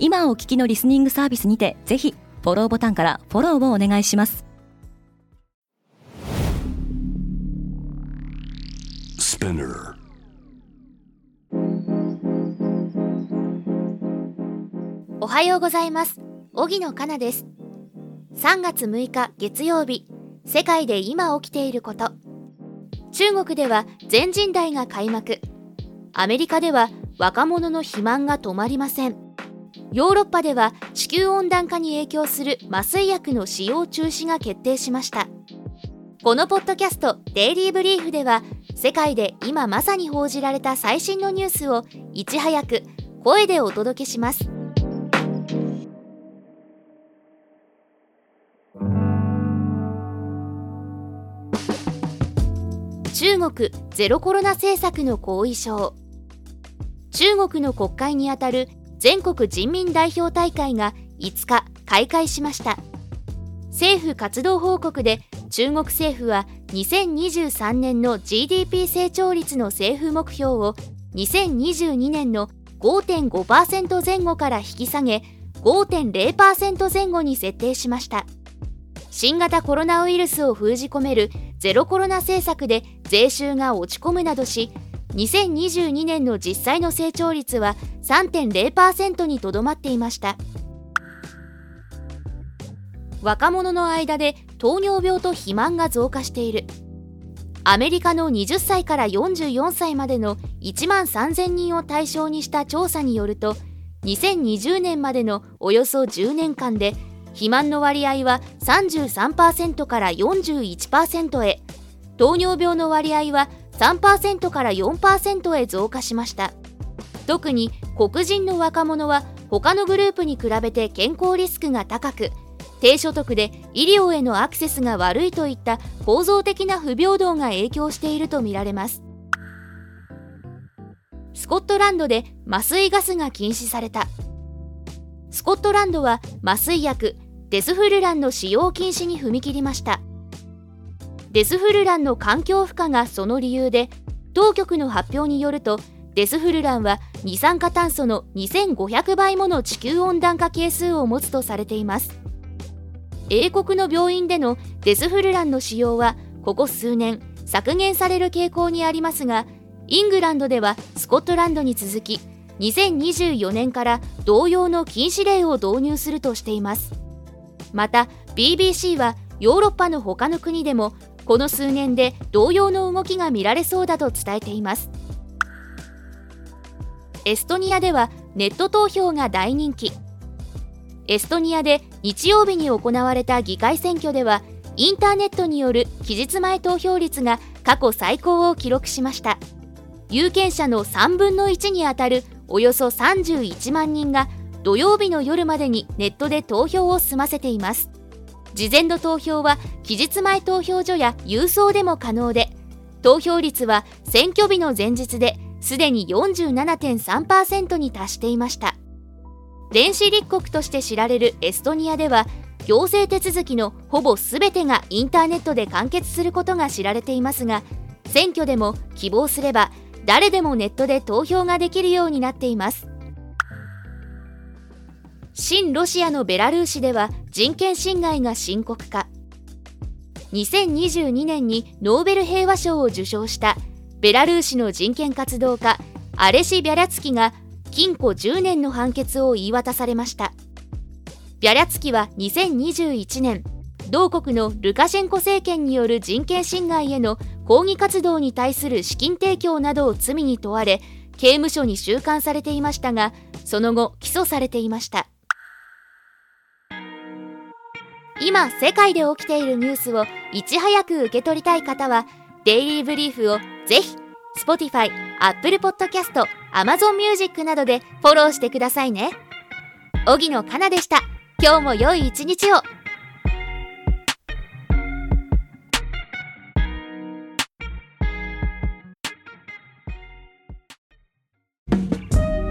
今お聞きのリスニングサービスにてぜひフォローボタンからフォローをお願いします。おはようございます。荻野かなです。3月6日月曜日。世界で今起きていること。中国では全人代が開幕。アメリカでは若者の肥満が止まりませんヨーロッパでは地球温暖化に影響する麻酔薬の使用中止が決定しました。このポッドキャスト「デイリー・ブリーフ」では世界で今まさに報じられた最新のニュースをいち早く声でお届けします。中国ゼロコロナ政策の後遺症。中国の国会にあたる全国人民代表大会が5日開会しました。政府活動報告で中国政府は2023年の GDP 成長率の政府目標を2022年の5.5%前後から引き下げ5.0%前後に設定しました。新型コロナウイルスを封じ込めるゼロコロナ政策で税収が落ち込むなどし2022年の実際の成長率は3.0%にとどまっていました。若者の間で糖尿病と肥満が増加している。アメリカの20歳から44歳までの1万3000人を対象にした調査によると2020年までのおよそ10年間で肥満の割合は33%から41%へ。糖尿病の割合は3%から4%へ増加しました。特に黒人の若者は他のグループに比べて健康リスクが高く低所得で医療へのアクセスが悪いといった構造的な不平等が影響しているとみられます。スコットランドで麻酔ガスが禁止された。スコットランドは麻酔薬デスフルランの使用禁止に踏み切りました。デスフルランの環境負荷がその理由で当局の発表によるとデスフルランは二酸化炭素の2500倍もの地球温暖化係数を持つとされています。英国の病院でのデスフルランの使用はここ数年削減される傾向にありますがイングランドではスコットランドに続き2024年から同様の禁止令を導入するとしています。また BBC はヨーロッパの他の国でもこの数年で同様の動きが見られそうだと伝えています。エストニアではネット投票が大人気。エストニアで日曜日に行われた議会選挙ではインターネットによる期日前投票率が過去最高を記録しました。有権者の3分の1にあたるおよそ31万人が土曜日の夜までにネットで投票を済ませています。事前の投票は期日前投票所や郵送でも可能で投票率は選挙日の前日ですでに47.3%に達していました。電子立国として知られるエストニアでは行政手続きのほぼ全てがインターネットで完結することが知られていますが選挙でも希望すれば誰でもネットで投票ができるようになっています。親ロシアのベラルーシでは人権侵害が深刻化。2022年にノーベル平和賞を受賞したベラルーシの人権活動家アレシ・ビャリャツキが禁錮10年の判決を言い渡されました。ビャリャツキは2021年同国のルカシェンコ政権による人権侵害への抗議活動に対する資金提供などを罪に問われ刑務所に収監されていましたがその後起訴されていました。今世界で起きているニュースをいち早く受け取りたい方はデイリーブリーフをぜひ Spotify、Apple Podcast、Amazon Music などでフォローしてくださいね。荻野かなでした。今日も良い一日を